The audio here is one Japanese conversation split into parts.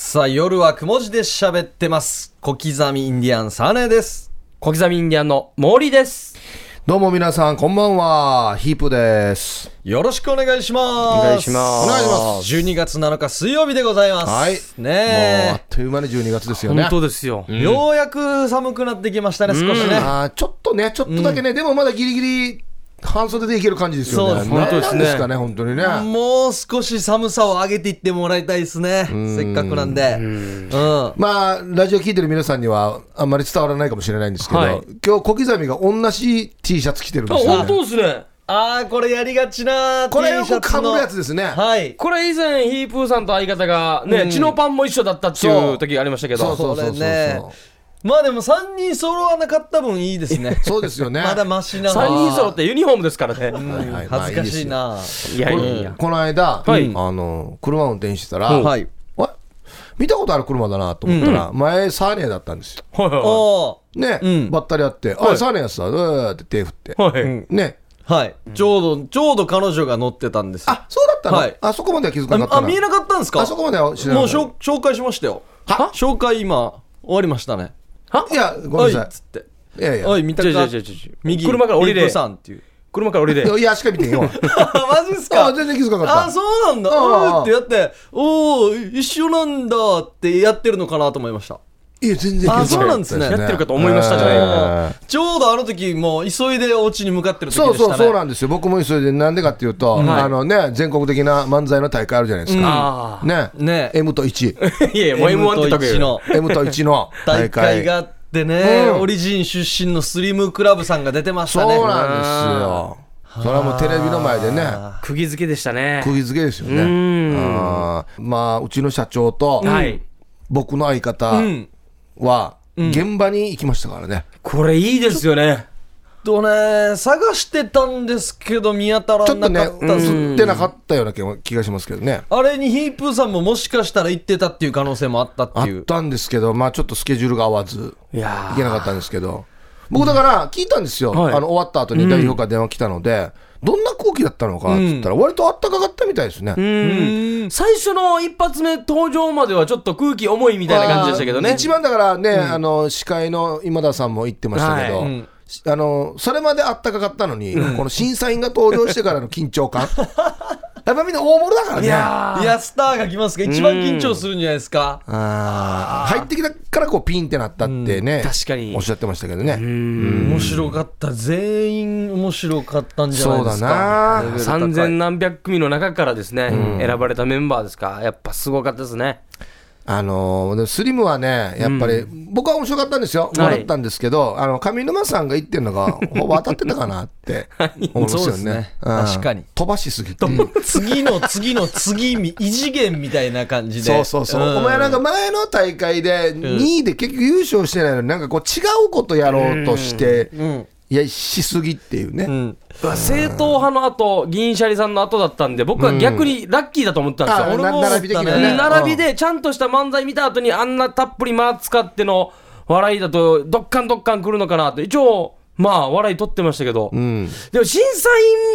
さあ、夜はくも字で喋ってます。小刻みインディアンサネです。小刻みインディアンの森です。どうも皆さん、こんばんは。ヒープです。よろしくお願いします。お願いしますお願いします12月7日水曜日でございます。はい。もうあねっという間に12月ですよね。本当ですよ。え、ようやく寒くなってきましたね、少しね。あーちょっとね、ちょっとだけね、でもまだギリギリ半袖でいける感じですよね。そうですねなん本当ですねですかね、本当にね。もう少し寒さを上げていってもらいたいですね。せっかくなんで。うん。まあ、ラジオ聞いてる皆さんにはあんまり伝わらないかもしれないんですけど、はい今日小刻みが同じ T シャツ着てるんあ、ですよ、本ね。当ですね。ああ、これやりがちな T これよシャツのくかぶるやつですね。はい。これ以前、ヒープーさんと相方がね、うんチノパンも一緒だったっていう時がありましたけど。そうそうそうそうまあでも3人揃わなかった分いいですね。そうですよね。まだマシな方3人揃ってユニフォームですからね。はいはい恥ずかしいな。いやいやいや。この間、はいあの車を運転してたら、はい。わ見たことある車だなと思ったら、前サーネーだったんですよ。はいはおね、うんばったり会って、あ、サーネーやつだ、うーって手振って。い。はい。うんね。はい。ちょうど、ちょうど彼女が乗ってたんですよ。あ、そうだったの、はいあそこまでは気づかなかったあ、な。見えなかったんですか？あそこまでは知らなもうかったしょ紹介しましたよ。は？紹介今、終わりましたね。いや、ごめんなさおいっつって。い。いやいや。おい、見たか？右。車から降りれさんっていう。車から降りれ。いや、足か見てんよ。マジっすか？あ、全然気づかなかった。あ、そうなんだ。うんってやって、おー、一緒なんだってやってるのかなと思いました。いや、全然あ。そうなんですねやってるかと思いましたじゃないえちょうどあの時、もう急いでお家に向かってるー時でしたね。そうそうそうなんですよ。僕もそれで、なんでかっていうと、はいあのね、全国的な漫才の大会あるじゃないですか。あね。ね M と1。あ。いやいや、もう M1 ってと1言ったけど。の M と1の大大会。会があってね、うんオリジン出身のスリムクラブさんが出てましそうたね。なんですよ。それはもうテレビの前でね、釘付けでしたね。釘付けですよね。んあーまあ、うちの社長と、はい。僕の相方うん。は、現場に行きましたからね。これいいですよね。とね、探してたんですけど見当たらちょっとね、なかったっす映ってなかったような気がしますけどね。あれにヒープーさんももしかしたら行ってたっていう可能性もあったってあいう。ったんですけど、まあちょっとスケジュールが合わず、いや行けなかったんですけど、僕だから聞いたんですよ。はいあの終わった後に代表から電話来たので、どんな空気だったのかって言ったら、割とあったかかったみたいですね。うん。最初の一発目登場まではちょっと空気重いみたいな感じでしたけどね。一番だからね、あの司会の今田さんも言ってましたけど、はい。うん。あのそれまであったかかったのに、この審査員が登場してからの緊張感やっぱみんな大物だからね。いやー。いや、スターが来ますが一番緊張するんじゃないですか。あー。入ってきたからこうピンってなったってね、確かに。おっしゃってましたけどね、面白かった。全員面白かったんじゃないですか。そうだな。レベル高い。三千何百組の中からですね、選ばれたメンバーですか。やっぱすごかったですね。あのスリムはね、やっぱり、僕は面白かったんですよ、もらったんですけど、あの上沼さんが言ってるのが、ほぼ当たってたかなって思うんですよね。ね。うん。確かに。飛ばしすぎて。次の次の次み、異次元みたいな感じで。そうそうそう、ん。お前なんか前の大会で2位で結局優勝してないのに、なんかこう違うことやろうとして、うん。いや、しすぎっていうね。うん。正統派の後、銀シャリさんの後だったんで、僕は逆にラッキーだと思ったんですよ。あな俺も並びね。並びでちゃんとした漫才見た後にあんなたっぷり間使っての笑いだとどっかんどっかん来るのかなって一応まあ笑い取ってましたけど、うん、でも審査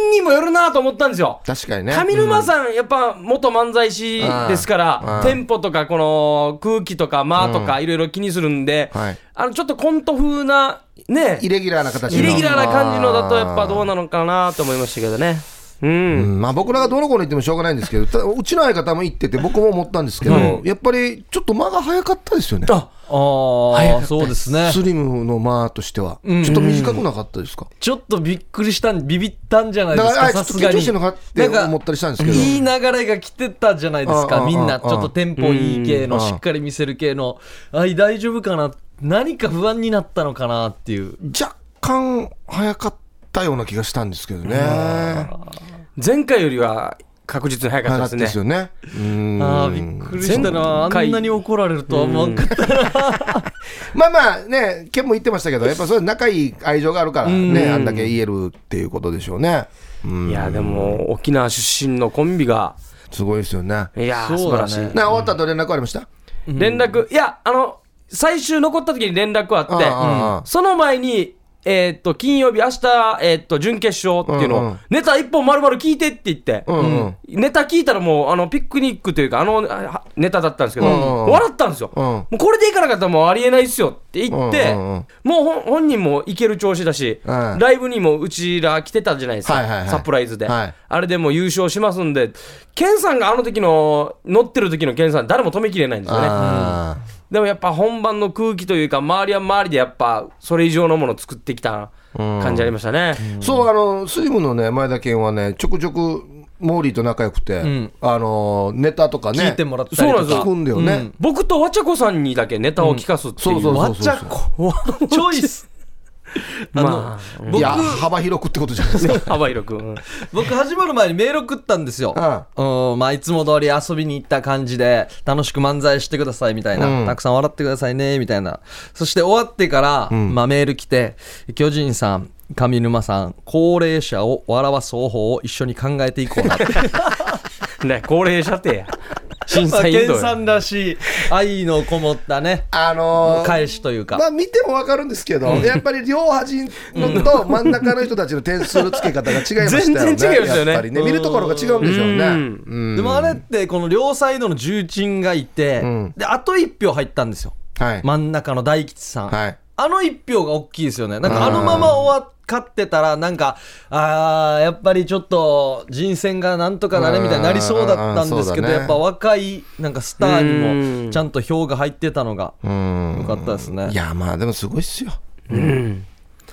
員にもよるなと思ったんですよ。確かにね。上沼さん、やっぱ元漫才師ですから、うんテンポとかこの空気とか間とかいろいろ気にするんで、はい。あのちょっとコント風なねイレギュラーな形の。イレギュラーな感じのだとやっぱどうなのかなと思いましたけどねうん、うんまあ、僕らがどの子に言ってもしょうがないんですけど、ただうちの相方も言ってて、僕も思ったんですけど、やっぱりちょっと間が早かったですよね。あああ、そうですね。スリムの間としては、んちょっと短くなかったですか？ちょっとびっくりしたん、ビビったんじゃないですか、さすがに。緊張してるのかって思ったりしたんですけど。いい流れが来てたじゃないですか、うんうんみんな。ちょっとテンポいい系の、うんしっかり見せる系の。あい、大丈夫かな？何か不安になったのかなっていう。若干早かったような気がしたんですけどね。前回よりは確実に早かったですね。ですよね。うん。ああ、びっくりしたな。あんなに怒られるとは思わんかった。まあまあね、ケンも言ってましたけど、やっぱそれ仲いい愛情があるからね、あんだけ言えるっていうことでしょうね。うん。いやでも沖縄出身のコンビがすごいですよね。いやー素そうだね。晴らしい、な終わった後連絡ありました？連絡いやあの最終残った時に連絡あって、その前にえーっと、金曜日、明日、えーっと、準決勝っていうの。を、うんうん。ネタ一本丸々聞いてって言って、うんうん。ネタ聞いたらもう、あの、ピクニックというか、あの、あネタだったんですけど、うんうん笑ったんですよ。うん。もうこれでいかなかったらもうありえないっすよって言って、うんうんうん。もう本本人もいける調子だし、うん。ライブにもうちら来てたじゃないですか、はいはいはい。サプライズで、はい。あれでもう優勝しますんで、ケンさんがあの時の、乗ってる時のケンさん、誰も止めきれないんですよね。あでもやっぱ本番の空気というか、周りは周りでやっぱ、それ以上のものを作ってきた感じありましたね。ーそうあのスリムのね前田健はねちょくちょくモーリーと仲良くて、ん。あのネタとかね聞いてもらったりとか。そうなんですよ聞くんだよね、僕とわちゃこさんにだけネタを聞かすっていう。そうそうわっちゃこ。チョイスまあ、いや幅広くってことじゃないですか。幅広く。うん。僕始まる前にメール送ったんですよ、うん。まあ、いつも通り遊びに行った感じで楽しく漫才してくださいみたいな、うん。たくさん笑ってくださいねみたいな。そして終わってから、まあ、メール来て巨人さん上沼さん高齢者を笑わす方法を一緒に考えていこうなって。ね、高齢者ってや。審まあ査員さんらしい愛のこもったね。あのー返しというか、まあ見ても分かるんですけど、やっぱり両端のと真ん中の人たちの点数の付け方が違いましたよね。全然違いますよね。やっぱりね、見るところが違うんでしょうね。うでもあれってこの両サイドの重鎮がいて、ん。であと1票入ったんですよ。はい。真ん中の大吉さん、はい。あの1票が大きいですよね。なんかあのまま終わ勝ってたらなんかあーやっぱりちょっと人選がなんとかなれみたいになりそうだったんですけど、うんうんうんやっぱ若いなんかスターにもちゃんと票が入ってたのが。よかったですねいや、まあでもすごいっすよ。うん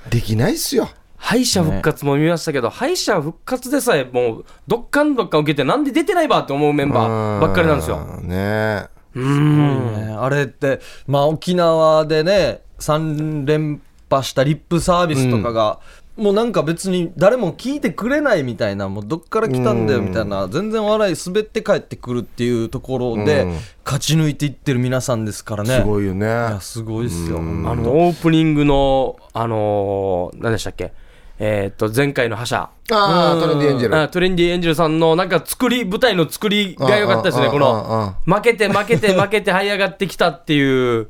できないっすよ。敗者復活も見ましたけど、敗者復活でさえもうどっかんどっかん受けてなんで出てないばって思うメンバーばっかりなんですよ。ねうんねあれって、まあ、沖縄でね3連覇したリップサービスとかが、もうなんか別に誰も聞いてくれないみたいなもうどっから来たんだよみたいな、全然笑い滑って帰ってくるっていうところで、うん。勝ち抜いていってる皆さんですからね。すごいよね。いやすごいっすよ、あのオープニングの、あのー何でしたっけ、えーっと前回の覇者。ああ、トレンディエンジェル。あトレンディエンジェルさんのなんか作り舞台の作りが良かったですね、このの。負けて負けて負けて這い上がってきたっていう、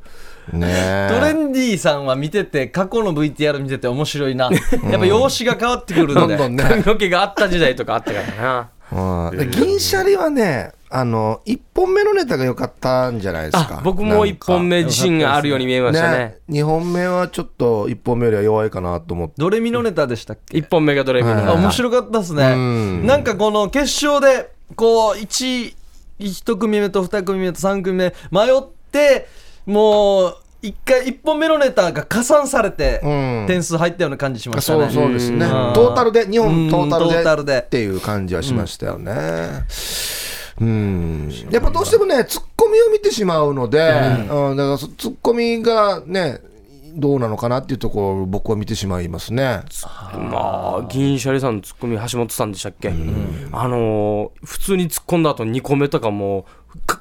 ねトレンディーさんは見てて過去の VTR 見てて面白いな。やっぱ容姿が変わってくるんでどんどんね。髪の毛があった時代とかあったからな。うん。で銀シャリはね、あの、1本目のネタが良かったんじゃないですか。あ僕も1本目自信があるように見えましたね。ね。、2本目はちょっと1本目よりは弱いかなと思って。ドレミのネタでしたっけ？1本目がドレミのあ面白かったですね、うん。なんかこの決勝でこう 1, 1組目と2組目と3組目迷ってもう1回1本目のネタが加算されてうん。点数入ったような感じしましたね、そうそうですね。うん。トータルで、日うん本トータルでトータルで。っていう感じはしましたよね。うん、やっぱどうしてもね、ツッコミを見てしまうので、うん。だからそツッコミがね、どうなのかなっていうところを僕は見てしまいますね。まあ、銀シャリさんのツッコミ、橋本さんでしたっけ、あのー普通に突っ込んだ後2個目とかも、か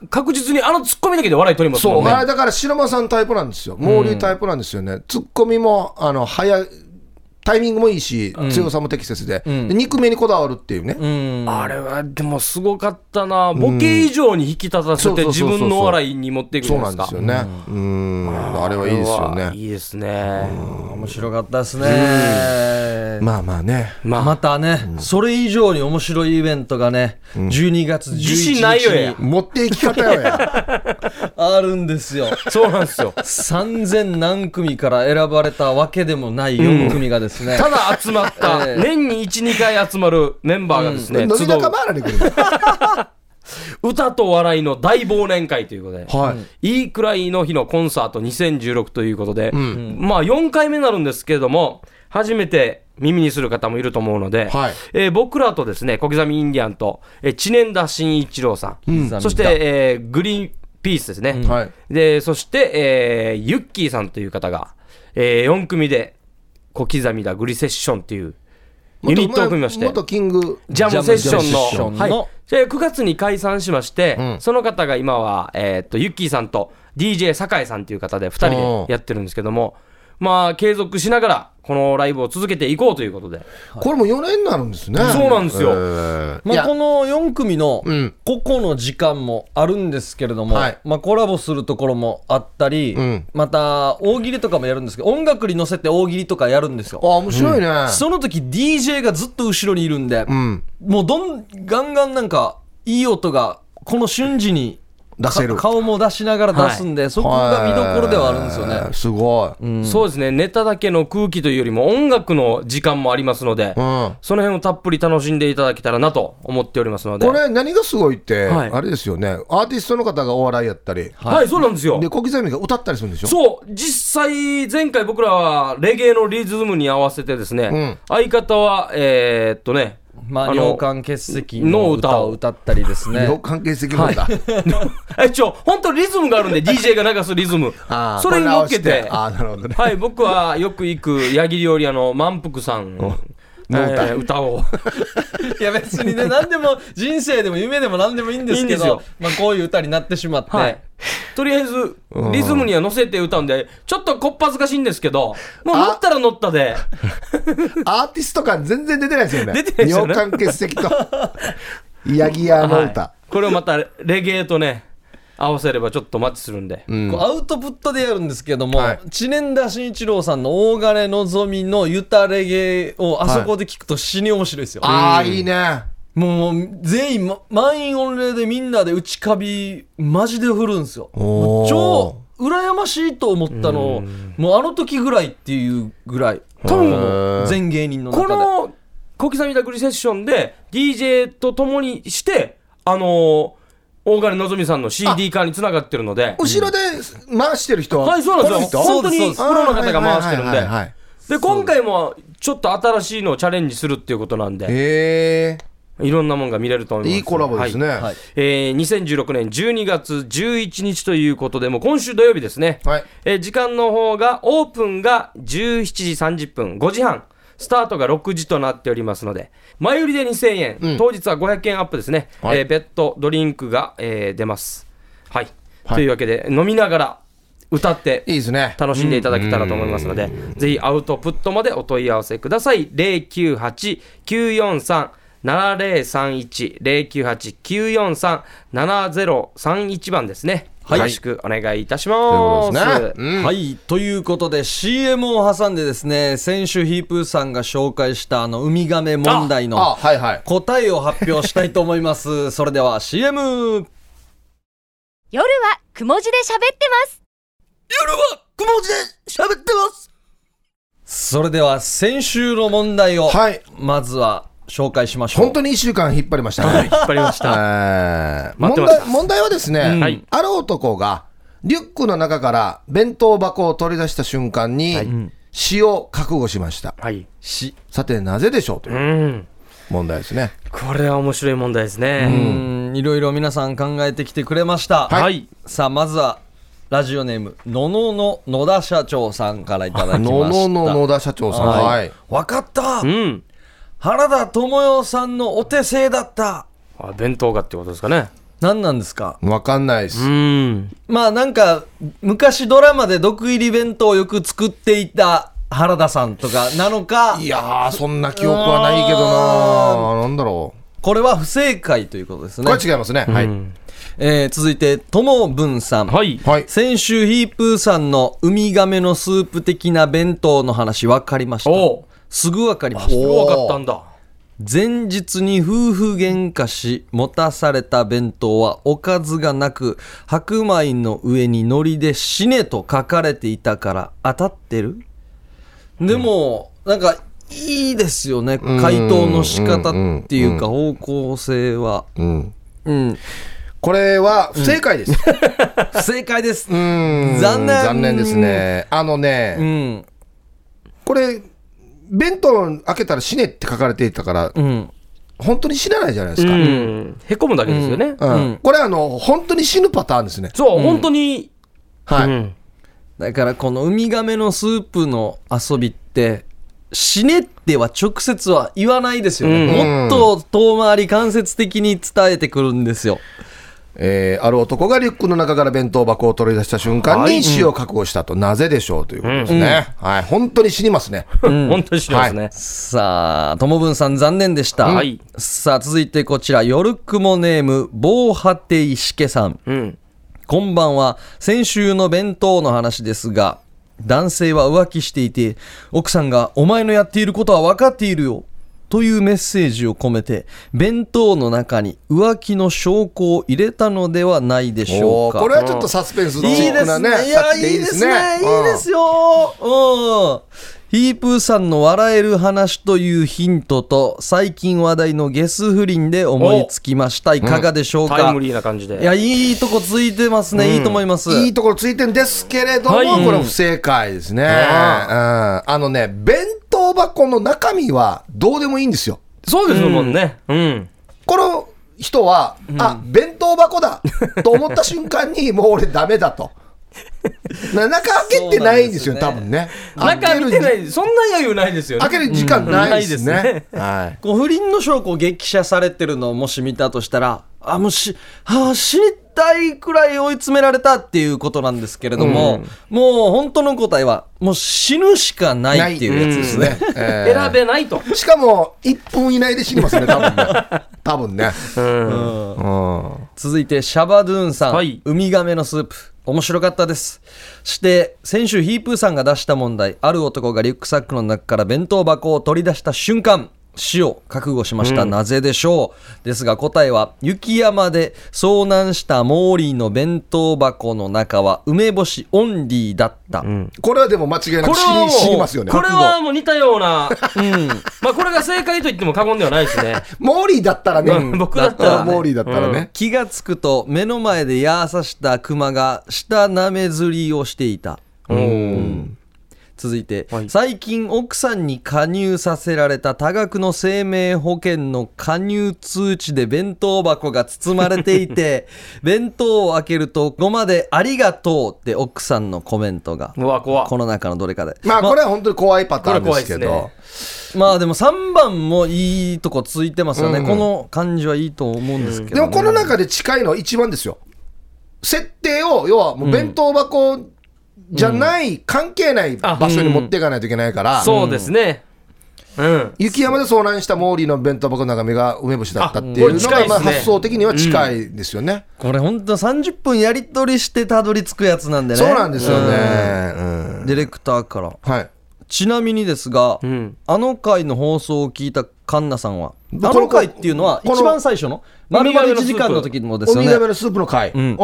確実にあのツッコミだけで笑い取りますそう、もんね。あれだから白間さんタイプなんですよ。モーリータイプなんですよね。ツッコミも、あの、早い、タイミングもいいし、強さも適切で、で肉目にこだわるっていうね。うんあれはでもすごかったな、ボケ以上に引き立たせて、自そうそうそうそう分の笑いに持っていくじそうゃないですか。なんですよね。うん、あれはいいですよね。いいですね。面白かったですね、まあまあね。まあ、またね、それ以上に面白いイベントがね、12月11日自信ないよや。に持っていき方よや。あるんですよ。そうなんですよ。3000何組から選ばれたわけでもない4組がですね、ただ集まった、ええ年に1、2回集まるメンバーがですね、うり仲間らに来る。の。歌と笑いの大忘年会ということで、はい。いいくらいの日のコンサート2016ということで、まあ4回目になるんですけれども、初めて耳にする方もいると思うので、はい。えー僕らとですね、小刻みインディアンと、えー知念田真一郎さん、ん。そして、えーグリーンピースですね、はい。で、そして、えーユッキーさんという方が、え4組で小刻みだグリセッションっていうユニットを組みまして、元キング。ジャムセッションのはい、で9月に解散しまして、うん。その方が今は、えーっとユッキーさんと DJ 酒井さんという方で2人でやってるんですけども、まあ、継続しながら、このライブを続けていこうということで。これも4年になるんですね。そうなんですよ。えー。いまあ、や。この4組のうん。個々の時間もあるんですけれども、はい。まあ、コラボするところもあったり、ん。また大喜利とかもやるんですけど音楽に乗せて大喜利とかやるんですよ。あ、面白いね。その時 DJ がずっと後ろにいるんで、うん。もうどんガンガンなんかいい音がこの瞬時に出せる。か顔も出しながら出すんで、そこが見どころではあるんですよね、はい。すごい。そうですね、ネタだけの空気というよりも音楽の時間もありますので、うん。その辺をたっぷり楽しんでいただけたらなと思っておりますので。これ何がすごいって、はい。あれですよね。アーティストの方がお笑いやったり、はい、そうなんですよ。で、小刻みが歌ったりするんでしょ？そう、実際、前回僕らはレゲエのリズムに合わせてですね、相方は、えーっとね、まあ、尿管結石の歌を。歌ったりですね。両関係性なんだ。え、ちょ、本当リズムがあるんで、DJ が流すリズム。それに乗っけて。て、あーなるほどね。はい、僕はよく行くヤギ料理屋の満腹さん。のの歌えー歌を。いや別にね 何でも人生でも夢でも何でもいいんですけどまあ、こういう歌になってしまって、はい。とりあえず、リズムには乗せて歌うんで、ちょっとこっぱずかしいんですけど、もう乗ったら乗ったで、アーティスト感全然出てないですよね。出てないですよね尿管結石と、ヤギ屋の歌。はいこれをまたレゲエとね、合わせればちょっとマッチするんで。うん。こうアウトプットでやるんですけども、はい。知念田慎一郎さんの大金のぞみのユタレゲをあそこで聞くと死に面白いですよ、ああ、いいね。もう全員、ま、満員御礼でみんなで内カビマジで振るんですよ。超羨ましいと思ったのもうあの時ぐらいっていうぐらい多へ分ー全芸人の中こでの小刻みだくりセッションで DJ と共にして、あのー大金のぞみさんの CD 化につながってるので、後ろで回してる人は、はい、そうなんですよ。本当にプロの方が回してるんで。で、今回もちょっと新しいのをチャレンジするっていうことなんで、へいろんなもんが見れると思います。え、いいコラボですね。はいはいえー2016年12月11日ということで、もう今週土曜日ですね。はい。えー時間の方が、オープンが17時30分、5時半。スタートが6時となっておりますので、前売りで2000円、うん当日は500円アップですね。はいえー別途ドリンクが、えー出ます。はい。はいというわけで、飲みながら歌っていいですね。楽しんでいただけたらと思いますので、ぜひアウトプットまでお問い合わせください。098-943-7031、098-943-7031番ですね。はいよろしくお願いいたします。ね。うんはい。ということで CM を挟んでですね、先週ヒープーさんが紹介したあのウミガメ問題あ、のはいはい。答えを発表したいと思います。それでは CM! 夜はくも字で喋ってます。夜はくも字で喋ってますそれでは先週の問題を、はい。まずは紹介しましょう。本当に1週間引っ張りましたね。引っ張りました。問題問題はですね、うんはいある男がリュックの中から弁当箱を取り出した瞬間に死を覚悟しました。はい。し、さて、なぜでしょうとう。いうん問題ですね。これは面白い問題ですうね。ん、いろいろ皆さん考えてきてくれました。はい。さあ、まずは、ラジオネーム、ののの野田社長さんからいただきました。ののの野田社長さん。はいはい。わかったうん。原田知世さんのお手製だったあ弁当がってことですかね。何なんですか？わかんないです。うん。まあなんか、昔ドラマで毒入り弁当をよく作っていた原田さんとかなのかい、やー、そんな記憶はないけどななんだろこれは不正解ということですう。ねこ。れ違いますね。はい。えー続いて、ともぶんさん。はい。はい。先週ヒープーさんのウミガメのスープ的な弁当の話分かりました。おうすぐ分かりました。すぐ分かったんだ。前日に夫婦喧嘩し持たされた弁当はおかずがなく白米の上に海苔で死ねと書かれていたから当たってる？でも、なんかいいですよね回答の仕方っていうか方向性はうん。うんこれは不正解です。不正解ですうん残念残念ですね。あのね、うんこれ、弁当開けたら死ねって書かれていたから、うん本当に死なないじゃないですか。うん。へこむだけですよね。うんうんこれあの、本当に死ぬパターンですね。そう、本当に。はい。うんだからこのウミガメのスープの遊びって死ねっては直接は言わないですよね、うんもっと遠回り間接的に伝えてくるんですよえーある男がリュックの中から弁当箱を取り出した瞬間に死を覚悟したと、なぜでしょうということですね。はい。本当に死にますね。本当にしてますね。さあ、ともぶんさん残念でした。はいさあ、続いてこちら、夜雲ネーム、防波堤しけさん。うん。こんばんは。先週の弁当の話ですが、男性は浮気していて、奥さんがお前のやっていることは分かっているよ。というメッセージを込めて、弁当の中に浮気の証拠を入れたのではないでしょうか。これはちょっとサスペンスのいいですなね。いや、いいですね。いいうんですよ。うん。ヒープーさんの笑える話というヒントと、最近話題のゲス不倫で思いつきました。いかがでしょうか、タイムリーな感じで。いや、いいとこついてますね。いいと思います。いいところついてんですけれども、はいこれは不正解ですね。うん、あのね、弁当箱の中身はどうでもいいんですよ。そうですもんね。うん。この人は、あ、弁当箱だと思った瞬間に、もう俺ダメだと。な中開けてないんですよ、すよね多分ね。中見てな開けるい、そんな余裕ないですよね。開ける時間ないですね。うんないですはい。こう不倫の証拠を激写されてるのをもし見たとしたら、あ、もうし、あ、死にたいくらい追い詰められたっていうことなんですけれども、もう本当の答えは、もう死ぬしかないっていうやつですね。えー 選べないと。しかも、1分以内で死にますね、多分ね。多分ね。うん。うん。続いてシャバドゥーンさん、はいウミガメのスープ面白かったですして先週ヒープーさんが出した問題ある男がリュックサックの中から弁当箱を取り出した瞬間死を覚悟しました、なぜでしょう。ですが答えは雪山で遭難したモーリーの弁当箱の中は梅干しオンリーだった、これはでも間違いなく死にこれはもう死にますよね。これはもう似たような、まあこれが正解と言っても過言ではないですね。モーリーだったらね。うん。僕だったらね。モーリーだったらね。気がつくと目の前で矢刺したクマが舌なめずりをしていた。うん。続いて、はい。最近奥さんに加入させられた多額の生命保険の加入通知で弁当箱が包まれていて 弁当を開けるとごまで「ありがとう」って奥さんのコメントがうわ、怖っ。この中のどれかで。まあ、これは本当に怖いパターンですけど。で。まあでも3番もいいとこついてますよね、この感じはいいと思うんですけど、でもこの中で近いのは一番ですよ。設定を、要はもう弁当箱じゃない、関係ない場所に持っていかないといけないから、そうですね。うん。雪山で遭難したモーリーの弁当箱の中身が梅干しだったっていうのが、まあ、発想的には近いですよね。これ本当30分やり取りしてたどり着くやつなんでねそうなんですよね。うんディレクターからはい。ちなみにですが、んあの回の放送を聞いたカンナさんは、このあの回っていうのは、一番最初の、丸々1時間の時のですよね。ウミガメのスープの回。うん。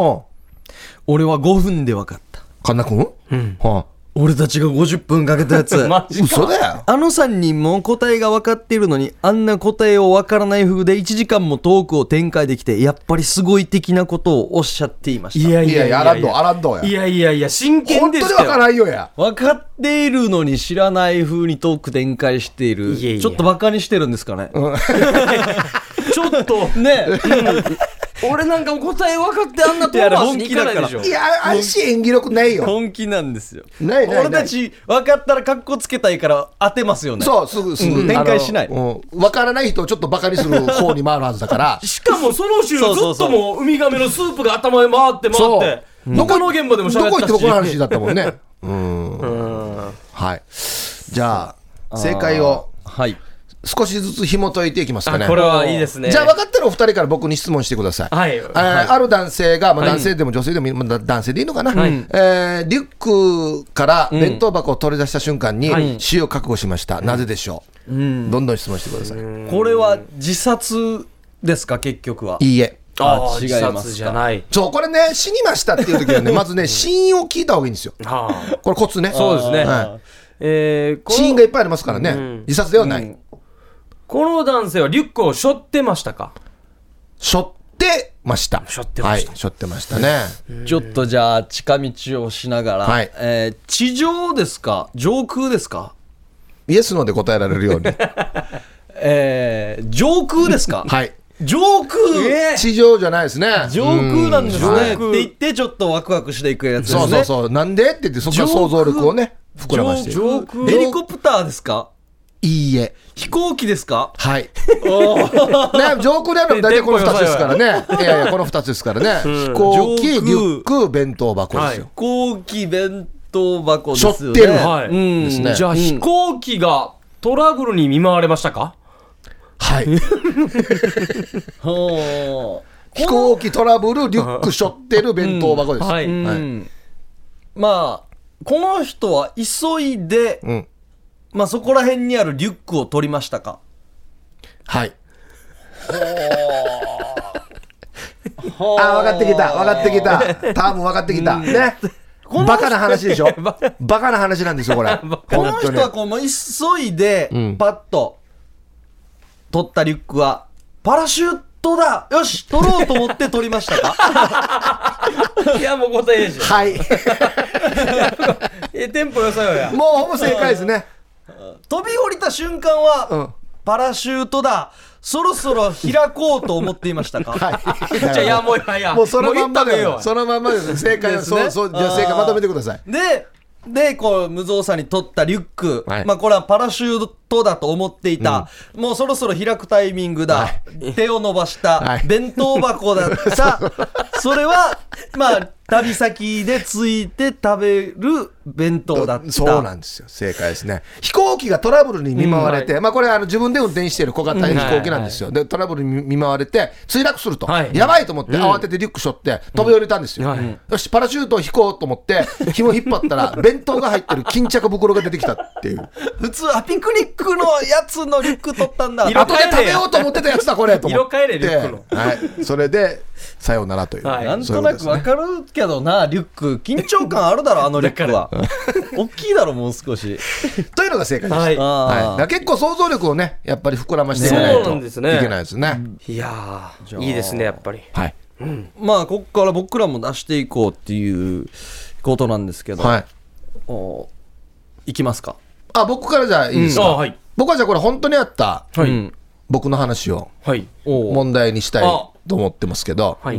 俺は5分で分かった。神田君うん。は俺たちが50分かけたやつ。マジか。嘘だよ。あの3人も答えが分かっているのに、あんな答えを分からない風で1時間もトークを展開できて、やっぱりすごい的なことをおっしゃっていました。いやいやいや、アランド、アランドいや。やいやいや、真剣本当にわでしたよ。からんよや。分かっているのに知らない風にトーク展開している。いやいやちょっとバカにしてるんですかね。ちょっと、ね俺なんか答え分かってあんな遠回しに行かないでしょい。や、安心演技力ないよ。本気なんですよ。ないないない俺たち分かったら格好つけたいから当てますよね。そう、すぐ、すぐ。うん展開しないうんわからない人をちょっとバカにする方に回るはずだから。しかもその週ずっともうウミガメのスープが頭へ回って回って、他の現場でもどこ行って喋ったし。もこの話だったもんね。うん。うんはい。じゃあ、正解をはい。少しずつ紐解いていきますかね。あこれはいいですね。じゃあ分かったらお二人から僕に質問してください。はい。えーある男性が、まあ、男性でも女性でも男性でいいのかな、えーリュックから弁当箱を取り出した瞬間にはい。死を覚悟しました、なぜでしょう、どんどん質問してください、これは自殺ですか、結局は。いいえ。ああ、違い。自ますじゃない。そうこれね死にましたっていう時はね まずね死因を聞いた方がいいんですよ。はあ。これコツね。そうですね。はえー死因がいっぱいありますからね、ん。自殺ではない、この男性はリュックを背負ってましたか？背負ってました。背負ってました。はい背負ってましたね。ちょっとじゃあ、近道をしながら、はい。えー地上ですか？上空ですか？イエスので答えられるように。えー上空ですか？はい。上空、地上じゃないですね。上空なんですね、はいって言って、ちょっとワクワクしていくやつですね。そうそうそう。なんで？って言ってそこから想像力をね膨らまして。いく上空。ヘリコプターですか？いいえ。飛行機ですか？はい。ね、上空であるの大体この2つですからね。いやいや、この2つですからね。飛行機、リュック、弁当箱ですよ。飛行機弁当箱ですよね。はいじゃあ飛行機がトラブルに見舞われましたか？はい。飛行機トラブル、リュック背負ってる弁当箱です。はいうんまあ、この人は急いで、うん。まあそこら辺にあるリュックを取りましたか？はい。あ、分かってきた、分かってきた。多分分かってきた。ね。バカな話でしょ？バカな話なんですよ、これ。この本当に人はこうもう急いでうん、パッと取ったリュックは、パラシュートだよし取ろうと思って取りましたか？いやもう答えでしょはい。えテンポ良さよやもうほぼ正解ですね。飛び降りた瞬間は、うん。パラシュートだそろそろ開こうと思っていましたか？はい。じゃあいやもういやいやもうそのまんまでよそのまんまです。正解は、ですねそう、そう、じゃあ正解まとめてください。で、で、こう、無造作に取ったリュック、はいまあ、これはパラシュートだと思っていた、もうそろそろ開くタイミングだ、手を伸ばした、はい弁当箱だった、それは、まあ、旅先でついて食べる弁当だった。そうなんですよ。正解ですね。飛行機がトラブルに見舞われて、まあこれあの自分で運転している小型飛行機なんですよ。で、トラブルに見舞われて、墜落すると。はいやばいと思って、慌ててリュック背負って飛び降りたんですよ。はいよし、パラシュートを引こうと思って、紐引っ張ったら、弁当が入ってる巾着袋が出てきたっていう。普通、あ、ピクニックのやつのリュック取ったんだ。色後で食べようと思ってたやつだ、これと思って。色変えれリュックはい。それで、さようならという。はいなんとなくわかるけどな、リュック。緊張感あるだろ、あのリュックは。大きいだろ、もう少し。というのが正解です。はい結構想像力をね、やっぱり膨らましていかないそうとないんですねけないですね。いやーいいですねやっぱりはい。まあ、こっから僕らも出していこうっていうことなんですけど、はい。おいきますか。あ、僕からじゃあいいですか？あはい。僕はじゃあこれ本当にあったはい。うん。僕の話を問題にしたいと思ってますけど、はい。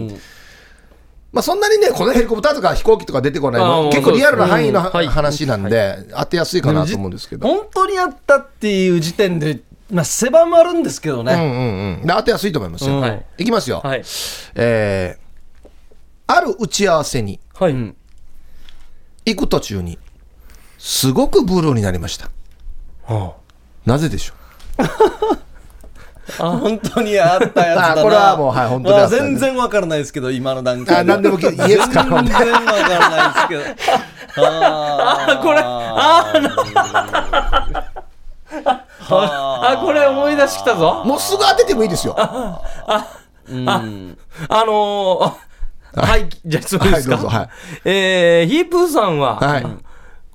まあそんなにね、このヘリコプターとか飛行機とか出てこないの、結構リアルな範囲の話なんで、当てやすいかなと思うんですけど。本当にあったっていう時点で、まあ、狭まるんですけどね。うんうんうん。で当てやすいと思いますよ。うん。はい。いきますよ。はい。えーある打ち合わせにはい。行く途中に、すごくブルーになりました。はなぜでしょ 本当にあったやつだな。あこれはもうはい本当にあったまあ全然わからないですけど、今の段階あ何でも聞いイエスか全然わからないですけど。あーこれああこれ思い出してきたぞもうすぐ当ててもいいですよ。うんあのー、はい、じゃあ質問いいですか？はいどうぞはいえーヒープーさんは、はい。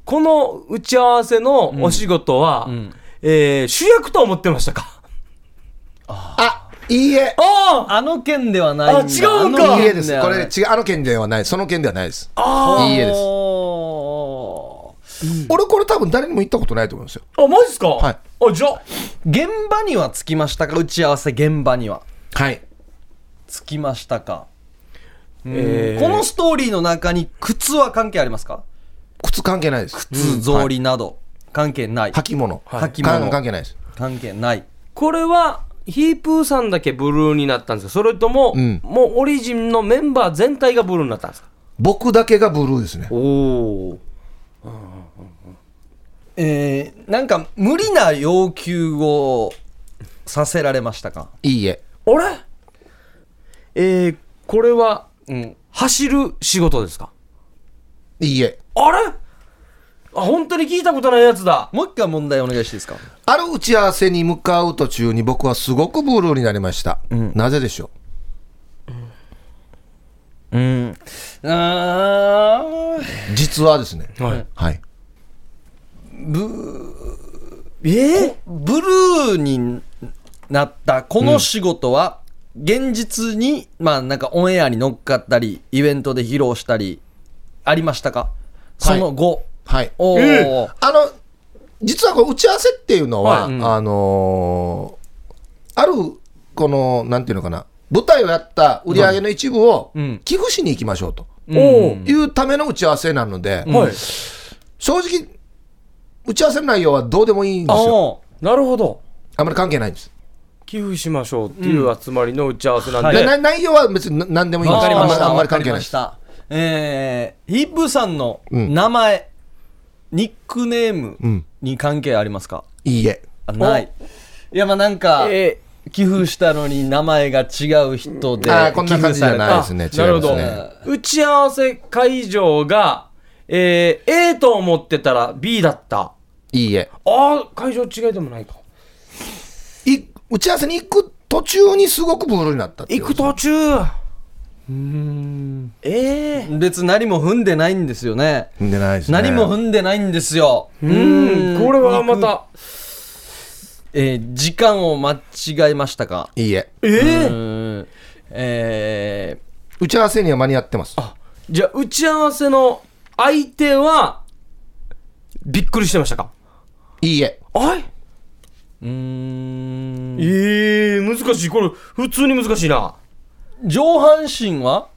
この打ち合わせのお仕事は、んえー主役と思ってましたか？あ、いいえ。ああの件ではないんだ。あ違うんかあの件いいえです。これ、は違う、あの件ではない。その件ではないです。あいいえです。俺、これ多分誰にも言ったことないと思いますよ。あ、マジっすか？はい。あ、じゃあ、現場には着きましたか？打ち合わせ現場には。はい。着きましたか、えーこのストーリーの中に靴は関係ありますか？靴関係ないです。靴、草履など、関係ない。履物。履関物関係ないです。関係ない。これは、ヒープーさんだけブルーになったんですか？それとも、うんもうオリジンのメンバー全体がブルーになったんですか？僕だけがブルーですね。おお。えー、なんか無理な要求をさせられましたか？いいえ。あれ？えー、これは、うん。走る仕事ですか？いいえ。あれ？あ、本当に聞いたことないやつだ。もう一回問題お願いしていいですか？ある打ち合わせに向かう途中に僕はすごくブルーになりました。なぜでしょう？ん。あ実はですね。はい。はい。えー、ブルーになったこの仕事は、現実に、まあなんかオンエアに乗っかったり、イベントで披露したり、ありましたか？その後。はい。おー。あの、実はこう打ち合わせっていうのは、はいうんあのーある、この、なんていうのかな、舞台をやった売り上げの一部をうん寄付しに行きましょうとおーいうための打ち合わせなので、はい。正直、打ち合わせの内容はどうでもいいんですよ。おなるほどあんまり関係ないんです。寄付しましょうっていう集まりの打ち合わせなんはいで、でな内容は別にな何でもいいんです。あんまり関係ない。えー、ヒップさんのうん名前、ニックネームうん。に関係ありますか？いいえ。あない。いや、まあなんか、え寄付したのに名前が違う人で、あーこんな感じじゃないですね。違いますなね。ー打ち合わせ会場が、えー、A と思ってたら B だったいいえ。ああ会場違いでもないかい打ち合わせに行く途中にすごくブルーになったっていう行く途中うん。ええ。別に何も踏んでないんですよね。踏んでないですね。何も踏んでないんですよ。うん。これはまた。えー時間を間違えましたか？いいえ。えうえん。え打ち合わせには間に合ってます。じゃあ打ち合わせの相手はびっくりしてましたか？いいえ。はいーうーん。ええ難しい。これ普通に難しいな上半身は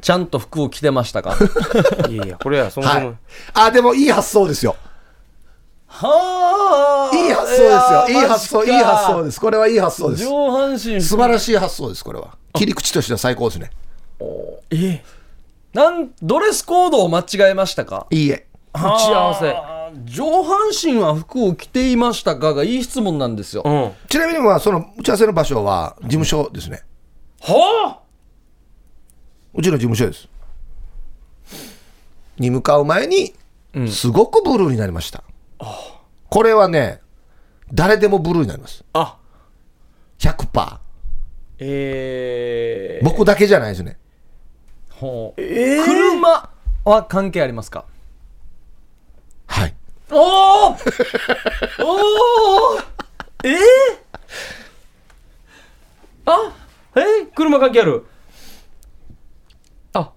ちゃんと服を着てましたか？いやいやこれはそもそも、はい。あ、でもいい発想ですよ。はあいい発想ですよ。いい発想、いい発想でです。これはいい発想です。上半身素晴らしい発想です、これは。切り口としては最高ですね。ええなんドレスコードを間違えましたか？いいえ。打ち合わせ上半身は服を着ていましたかがいい質問なんですようんちなみにまあその打ち合わせの場所は事務所ですね。はあ？うちの事務所です。に向かう前に、すごくブルーになりました。これはね、誰でもブルーになります。あ100%。ええ僕だけじゃないですね。ほうええ車は関係ありますか？はい。おおおおええあ？え？ー車関係ある？あ。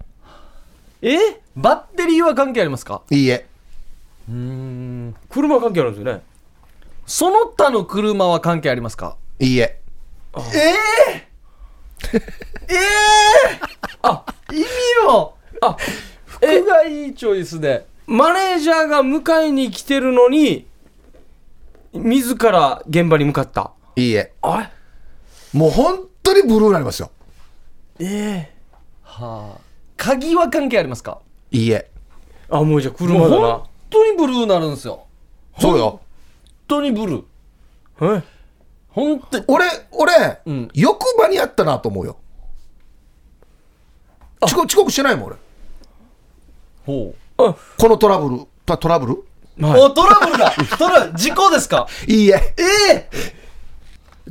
え？ーバッテリーは関係ありますか？いいえ。うーん。車関係あるんですよね。その他の車は関係ありますか？いいえ。あ。意味よあ。え。服がいいチョイスで。マネージャーが迎えに来てるのに自ら現場に向かった。いいえ。あもう本当にブルーになりますよ。ええ。はあ。鍵は関係ありますか？いいえ。あもうじゃあ車だな。本当にブルーになるんですよ。そうよ。本当にブルー。え？本当に。俺、俺、うん。よく間に合ったなと思うよ。遅刻遅刻してないもん、俺。ほあ。このトラブル、トトラブル？う、はい。おトラブルだ。トラブル。事故ですか？いいえ。ええ。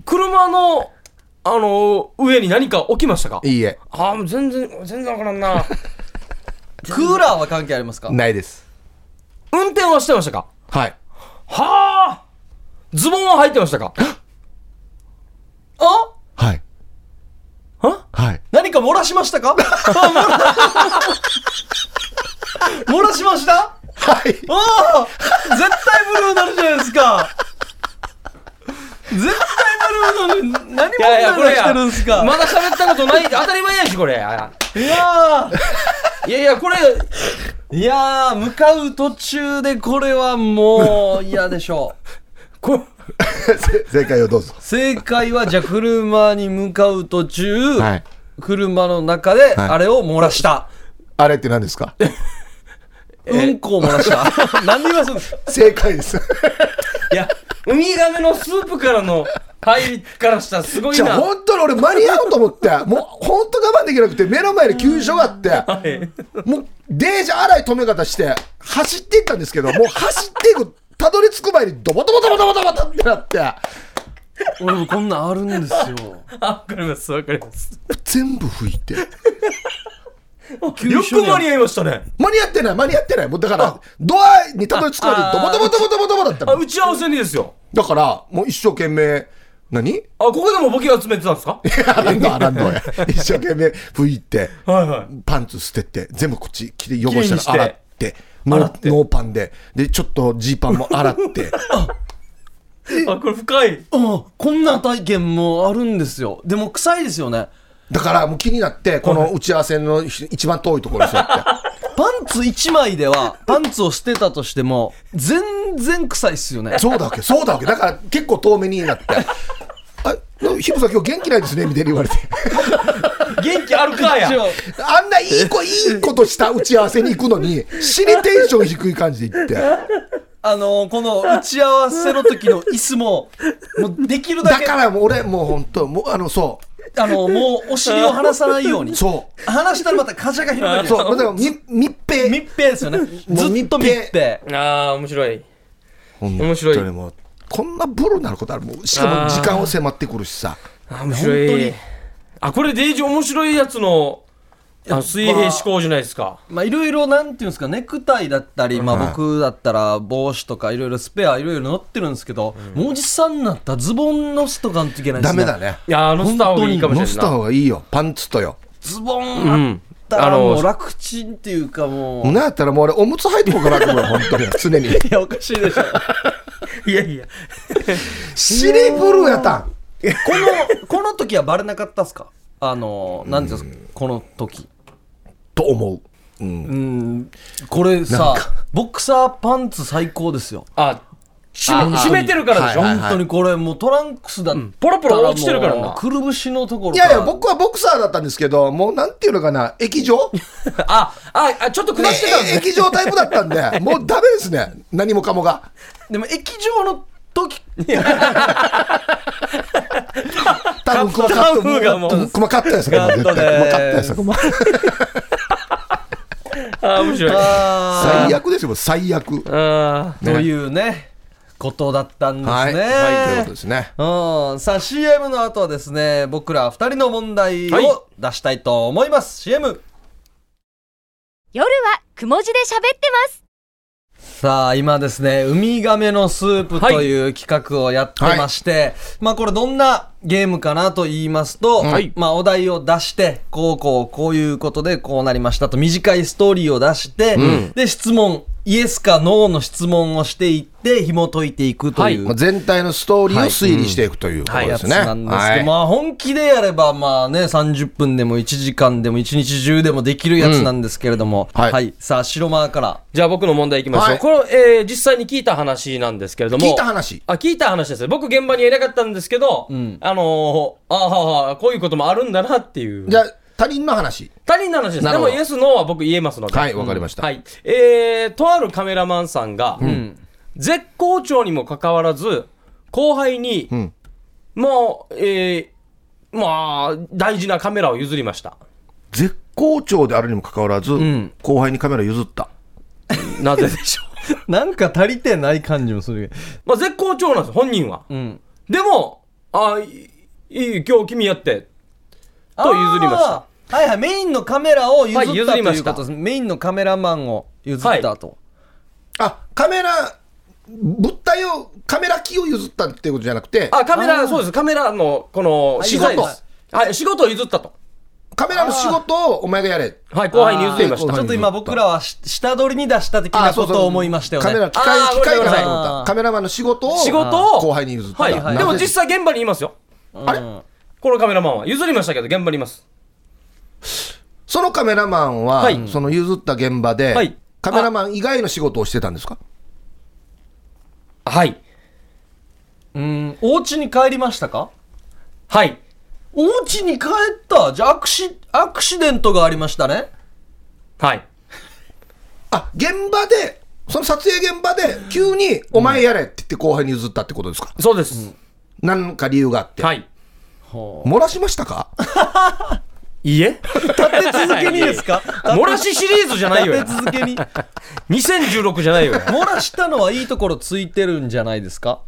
車のあの上に何か置きましたか？いいえ。あもう全然全然わからんな クーラーは関係ありますか？ないです。運転はしてましたか？はい。はあズボンは履いてましたか？あ？はい。は？はい。何か漏らしましたか？あ漏ら漏らしました？はい。ああ絶対ブルーになるじゃないですか絶対ブルーなのに何いやいやこれ問題出してるんですか？まだ喋ったことない当たり前やしこれ。いやいやいやいやこれ。ーいやー向かう途中でこれはもう嫌でしょう。こ正解をどうぞ。正解はじゃあ車に向かう途中、はい。車の中ではい。あれを漏らした、あれって何ですか？うんこを漏らした。何で言いますんです？か正解です。いやウミガメのスープからの入りからしたらすごいじゃ本当に俺間に合うと思って、もう本当我慢できなくて目の前に急所があって、もう電車荒い止め方して走っていったんですけど、もう走っていく、たどり着く前にドボドボドボドボドボドってなって、俺もこんなんあるんですよ。あわかりますわかります。全部拭いて。よく間に合いましたね。間に合ってない、間に合ってない。もうだから、ドアにたどり着くまでドボドボドボドボドボだったの。あ打ち合わせにですよ。だから、もう一生懸命、何？あここでもボケが詰めてたんですか？あらんのあらんの。や。一生懸命拭いて、はいはい。パンツ捨てて、全部こっち着て汚したら洗って、ノ洗って。ーノーパンで、で、ちょっとジーパンも洗って、あこれ深い。あこんな体験もあるんですよ。でも臭いですよねだからもう気になって、この打ち合わせの一番遠いところに座って。パンツ1枚ではパンツを捨てたとしても全然臭いっすよねそうだわけ、そうだわけ。だから結構遠目になって。あ、ヒロさん今日元気ないですねみたいに言われて。元気あるかやあんないい子、いいことした打ち合わせに行くのに、死にテンション低い感じで行って。あのこの打ち合わせの時の椅子ももうできるだけだからもう俺、もう本当、もうあの、そあのもうお尻を離さないように。う、そ離したらまた風が広がう、るそう、だから密密閉。密閉ですよね。ずっと密閉。ああ面白い。面面白い。もうこんなブルーになることあるもうしかも時間を迫ってくるしさ。あー面白い。あこれデイジー面白いやつのあ水平思考じゃないですか。まあいろいろなんていうんですかネクタイだったり、まあ、はい僕だったら帽子とかいろいろスペアいろいろ載ってるんですけど、もうおじさんになったらズボンのスとかんといけないですね。ダメだね。いやーあのスター方がいいかもしれ乗せたないな方がいいよ。パンツとよ。ズボンあうん。ったらもう楽ちんっていうかもう、なんやったらもう俺おむつ履いてこうかなと思うよ本当に。常に。いやおかしいでしょ。いやいや。シリブルーやったん。このこの時はバレなかったっすか？あのなんていうんですか？この時と思う、うん、うんこれさボクサーパンツ最高ですよ。あ締めてるからでしょ、はい本当にこれもうトランクスだったらポロポロ落ちてるからくるぶしのところいやいや僕はボクサーだったんですけどもうなんていうのかな液状？あああちょっと下してたんですね液状タイプだったんでもうダメですね。何もかもが。でも液状の時。多分クマカットカットがもう。クマカットや あー面白い。最悪ですよ最悪。あーというねことだったんですね、はい、はい、ということですね。うん、さあ CM の後はですね僕ら2人の問題はい。を出したいと思います、CM 夜はくも字で喋ってますさあ今ですねウミガメのスープという企画をやってまして、まあこれどんなゲームかなと言いますと、はい。まあお題を出してこうこうこういうことでこうなりましたと短いストーリーを出して、で質問イエスかノーの質問をしていって紐解いていくという、まあ、全体のストーリーを推理していくということやつですね。なんですけど、はいまあ本気でやればまあね30分でも1時間でも1日中でもできるやつなんですけれども、うんはい。はい、さあ白間から。じゃあ僕の問題いきましょう、はい。これ、えー実際に聞いた話なんですけれども。聞いた話。あ聞いた話ですよ僕現場にはいなかったんですけど、ん。あのー、あーはーはーこういうこともあるんだなっていう。じゃあ、他人の話。他人の話ですでもイエスノーは僕言えますのではい、わかりました。はい。えー、とあるカメラマンさんが、ん絶好調にもかかわらず、後輩に、んもう、えー、まあ、大事なカメラを譲りました。絶好調であるにもかかわらず、ん後輩にカメラ譲った。なぜでしょう？なんか足りてない感じもするまあ、絶好調なんです、本人は。うんでも、あいい、今日君やって、と譲りました。はいはい。メインのカメラを譲った、はい譲りました。ということですメインのカメラマンを譲ったと、あ、カメラ、物体を、カメラ機を譲ったっていうことじゃなくて、あ、カメラ、そうです、カメラの、この、仕事。す。はい、仕事を譲ったと。カメラの仕事をお前がやれ。はい、後輩に譲りました。ちょっと今僕らはし下取りに出した的なことを思いましたよね。カメラ、機械、機械ごめんなさいかなと思った。カメラマンの仕事を、仕事を？後輩に譲った。はい、はい。でも実際現場にいますよ。あれ？このカメラマンは。譲りましたけど、現場にいます。そのカメラマンは、はいその譲った現場で、はいカメラマン以外の仕事をしてたんですか？はい。うんお家に帰りましたか？はい。お家に帰った？じゃあアクシアクシデントがありましたねはい。あ、現場で、その撮影現場で、急に、お前やれって言って後輩に譲ったってことですか、そうです。なんか理由があって。はい。漏らしましたか？いいえ立て続けにですか？漏らしシリーズじゃないよ。立て続けに2016じゃないよ。漏らしたのはいいところついてるんじゃないですか？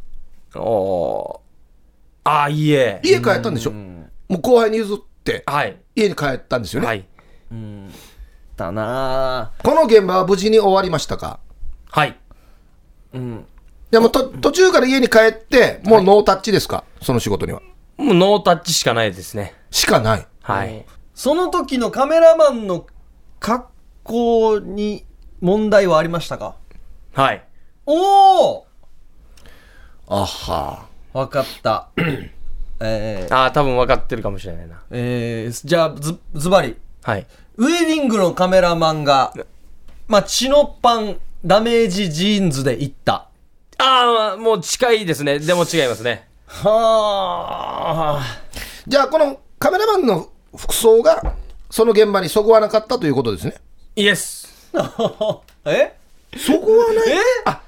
おーあー、いいえ。家帰ったんでしょ？もう後輩に譲って、はい。家に帰ったんですよね？はい。だなこの現場は無事に終わりましたか？はい。でもと途中から家に帰って、もうノータッチですか、その仕事には。もうノータッチしかないですね。しかない。はい。その時のカメラマンの格好に問題はありましたか？はい。おおあは。わかった えーああ多分分かってるかもしれないなえーじゃあずズバリはいウェディングのカメラマンがまあチノパンダメージジーンズで行ったああもう近いですねでも違いますねはあ。じゃあこのカメラマンの服装がその現場にそぐわなかったということですね。イエスえ？そぐわない？え？あ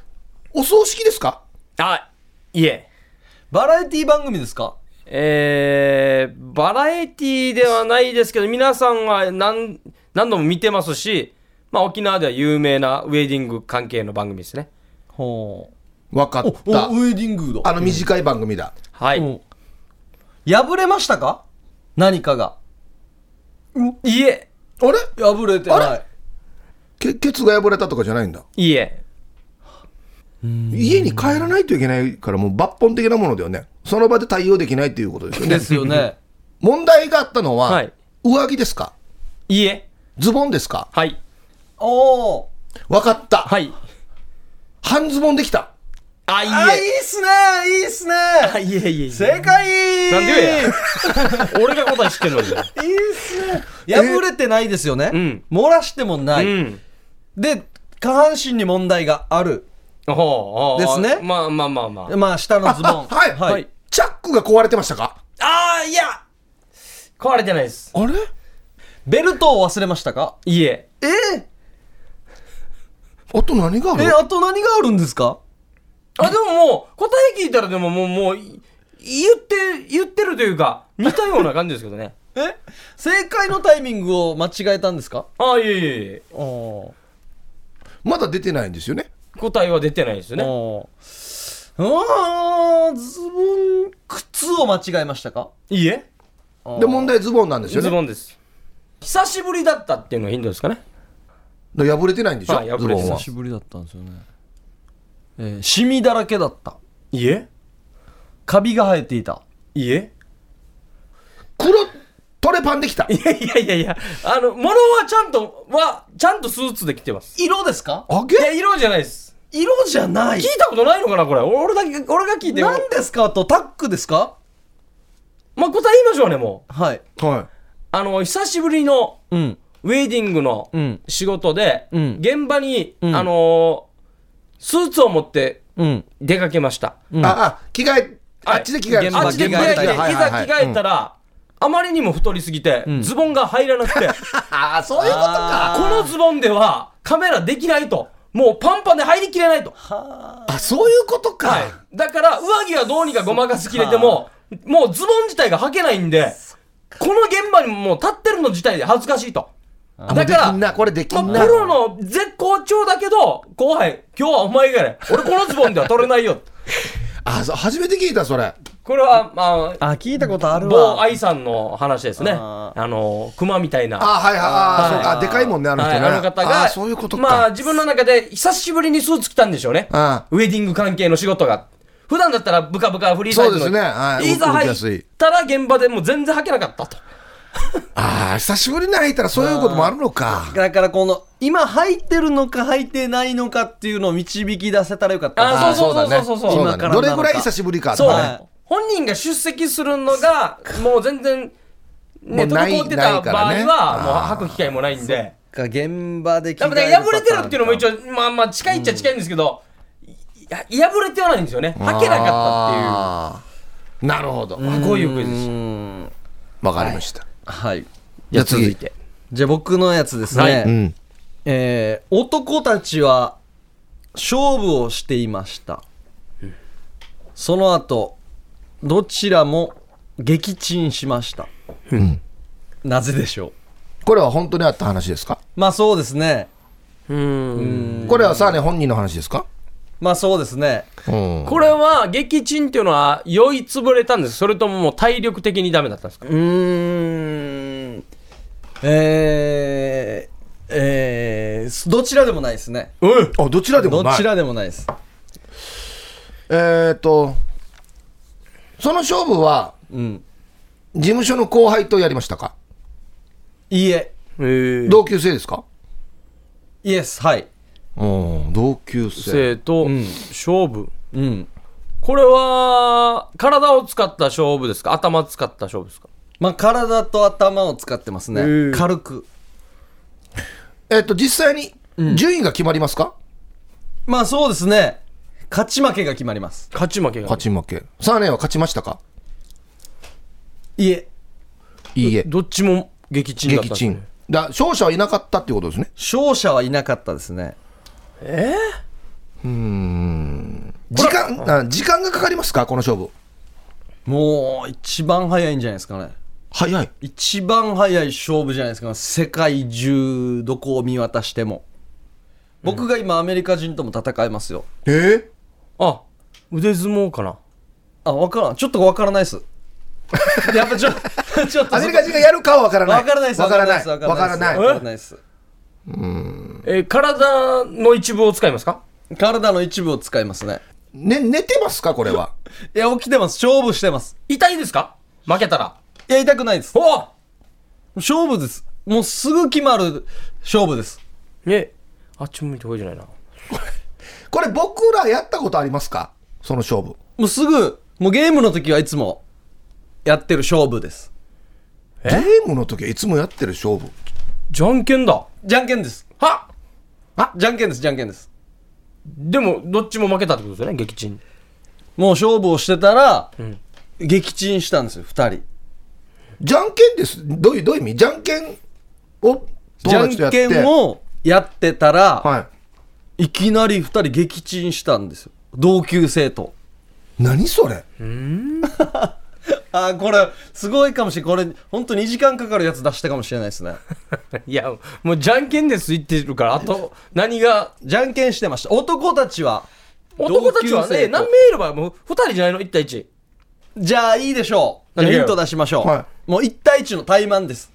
お葬式ですか？あいえ。バラエティ番組ですか？えー、バラエティではないですけど皆さんは何何度も見てますし、まあ、沖縄では有名なウェディング関係の番組ですね。ほ分かった。おウェディングだ。あの短い番組だ。はい、うん破れましたか？何かが。いえあれ？破れてない。けケツが破れたとかじゃないんだ。いえ家に帰らないといけないからもう抜本的なものだよね。その場で対応できないっていうことですよね。ですよね。問題があったのは、はい。上着ですか？いえズボンですか？はい。おお分かった、はい。半ズボンできたあいあいっすね。いいっすね。あいえいえいえ。正解。なんで言えや俺が答え知ってんのに。いいっすね。破れてないですよね、うん。漏らしてもない、うん。で下半身に問題がある。ほうですね。まあまあまあまあ。まあ下のズボン。はい、はい。チャックが壊れてましたか？ああいや。壊れてないです。あれ？ベルトを忘れましたか？いえ。えー、あと何がある？えあと何があるんですか？あでももう答え聞いたらでももうもうい言って言ってるというか似たような感じですけどね。え？正解のタイミングを間違えたんですか？ああいえいえいえ。おまだ出てないんですよね？答えは出てないですよね。おあ。ーズボン靴を間違えましたか？いいえ。で問題ズボンなんですよね？ズボンです。久しぶりだったっていうのがヒントですかね。だから破れてないんでしょ、はい破れてない。ズボンは。久しぶりだったんですよね、えー、シミだらけだった。いいえカビが生えていた。いいえ黒トレパンできた。いやいやいやいやあの物はちゃんとはちゃんとスーツで着てます。色ですか？あげ？いや色じゃないです。色じゃない。聞いたことないのかなこれ？俺だけ俺が聞いて何ですか？とタックですか？まあ答え言いましょうねもう。はい。はあの久しぶりのうん。ウェディングのうん。仕事で、うん。現場に、うん。あのースーツを持ってうん。出かけました。うん。ああ着替えあっちで着替え。あっちで着替えて、いざ着替えたら、あまりにも太りすぎて、ん。ズボンが入らなくて、ああそういうことか。このズボンではカメラできないと。もうパンパンで入りきれないと。あそういうことか、はい。だから、上着はどうにかごまかす切れても、もうズボン自体が履けないんで、この現場にもう立ってるの自体で恥ずかしいと。あだからこれできプロの絶好調だけど、後輩、今日はお前がね、俺このズボンでは取れないよ。あそう初めて聞いたそれこれは、まあ、あ聞いたことある某わ愛さんの話ですね。ああの、熊みたいな。あはいはいあはいそうかでかいもんねあの人ね、はい、あの方が、あそういうことか、まあ、自分の中で久しぶりにスーツ着たんでしょうね。あウェディング関係の仕事が。普段だったらブカブカフリーサイズの。そうですねはいいざ入動きやすいったら現場でもう全然履けなかったと。ああ久しぶりに履いたらそういうこともあるのか。だからこの今履いてるのか履いてないのかっていうのを導き出せたらよかった。なあそうそうそうそうそう。そうだ今からね。どれぐらい久しぶりかそう、とかね。はい本人が出席するのが、もう全然、ね、滞ってなた場合は、もう履く機会もないんで。か現場で着だから替破れてるっていうのも一応応、まあまあ近いっちゃ近いんですけど、いや破れてはないんですよね。履けなかったあー。なるほど。っていう。こういうクイズでしん。わかりました、はいた。じゃあ続いて。じゃあ僕のやつですね、はい。うん。えー男たちは勝負をしていました、その後どちらも撃沈しました、なぜでしょう？これは本当にあった話ですか？まあそうですね。うーん。これはさあね本人の話ですか？まあそうですね。うん。これは、撃沈っていうのは、酔い潰れたんですそれとももう体力的にダメだったんですか？うーん。えー、えー、どちらでもないですね。うん。あどちらでもない。どちらでもないです。えー、っとその勝負はうん。事務所の後輩とやりましたか？いいえ。えー、同級生ですか？イエスはい。うん同級生。生とん。勝負。うん。これは、体を使った勝負ですか？頭使った勝負ですか？まあ体と頭を使ってますね。ー軽く。えっと、実際に順位が決まりますか、まあそうですね。勝ち負けが決まります。勝ち負けが。勝ち負け。サーネは勝ちましたか？いえ。いいえ。どっちも撃沈だったん撃沈。だ勝者はいなかったっていうことですね。勝者はいなかったですね時間、あ時間がかかりますか？この勝負。もう一番早いんじゃないですかね。早い。一番早い勝負じゃないですか世界中どこを見渡しても。僕が今アメリカ人とも戦いますよ。えー、あ、腕相撲かな。あ分からん。ちょっと分からないです。やっぱちょちょっとアメリカ人がやるかは分からない。分からないです分からない。です分からない。分からないですえー体の一部を使いますか？体の一部を使いますね。ね、寝てますか？これは。いや起きてます。勝負してます。痛いですか？負けたら。いや痛くないです。お勝負です。もうすぐ決まる勝負です。え、あっち向いてこいじゃないな。これ僕らやったことありますか？その勝負。もうすぐもうゲームの時はいつもやってる勝負です。ゲームの時はいつもやってる勝負？じゃんけんだ。じゃんけんです。はじゃんけんですじゃんけんですでも、どっちも負けたってことですよね、撃沈。もう勝負をしてたら、ん撃沈したんですよ2人じゃんけんです。どういう、どういう意味？じゃんけんをじゃん。けんをやってたら、はい。い、きなり2人撃沈したんですよ同級生と何それ？あーこれすごいかもしれん。これ本当2時間かかるやつ出したかもしれないですね。いや、もうじゃんけんです言ってるから、あと、何が、じゃんけんしてました。男たちは？男たちはね、何名いればもう2人じゃないの ?1 対1。じゃあいいでしょう。ヒント出しましょう、はもう1対1の対マンです。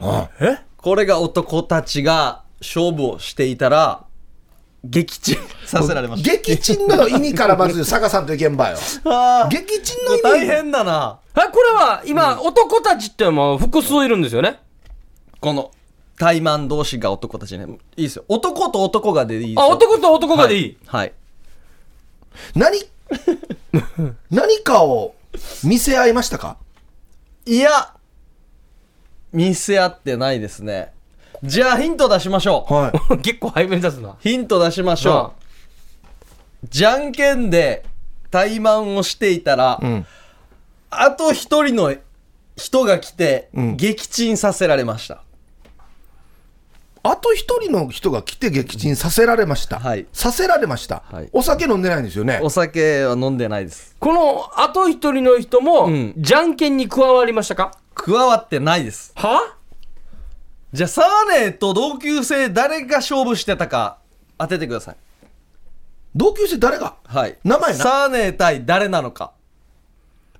あえ？これが男たちが勝負をしていたら撃沈させられました。撃沈の意味からまず坂さんといけんばよ。撃沈の意味。大変だな。あ、これは今、男たちってもう複数いるんですよね？この対マン同士が男たちね。いいですよ。男と男がでいいですよ。あ、男と男がでいい。はい。何？何かを見せ合いましたか？いや見せ合ってないですねじゃあヒント出しましょう。はい。結構早めに出すな。ヒント出しましょう。じゃんけんで対マンをしていたら、ん。あと一人の人が来て、ん。撃沈させられました。あと一人の人が来て撃沈させられました。はい。させられました、はい。お酒飲んでないんですよね。お。酒は飲んでないです。この、あと一人の人も、うん。じゃんけんに加わりましたか？加わってないです。は？じゃあサーネーと同級生誰が勝負してたか当ててください。同級生誰が？はい。名前な？サーネー対誰なのか。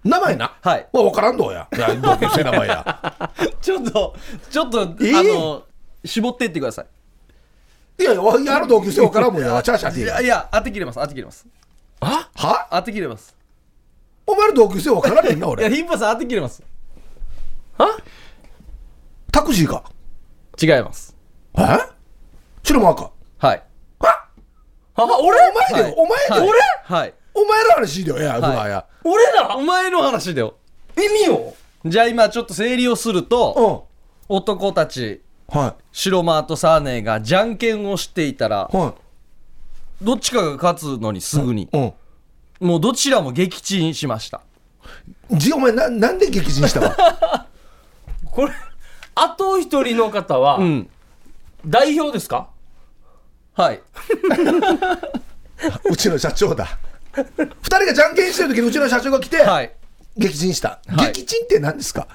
名前な？はい。わ、わからんどうや。いや、同級生名前や。ちょっとちょっと、えーあの絞っていってください。いやいや、やある同級生わからんもんや。チャーシャーいやいや当て切れます当て切れます。は？当て切れます。お前の同級生わからんねんな、いや俺。ヒンパさん当て切れます。は？タクシーか？違います。え？白間か。はい。あ？あ、俺お前でお前で？よ、はい。はい。お前の話でよ、いや、はい。や。俺だお前の話だよ。意味を？じゃあ今ちょっと整理をするとうん。男たちは白マーとサーネーがじゃんけんをしていたらい。はどっちかが勝つのにすぐに。い。うん。もうどちらも撃沈しました。じ、お前、な、なんで撃沈したわ これ、あと一人の方は、うん代表ですか？はい。うちの社長だ。二人がじゃんけんしてる時にうちの社長が来て、はい。撃沈した。はい撃沈って何ですか？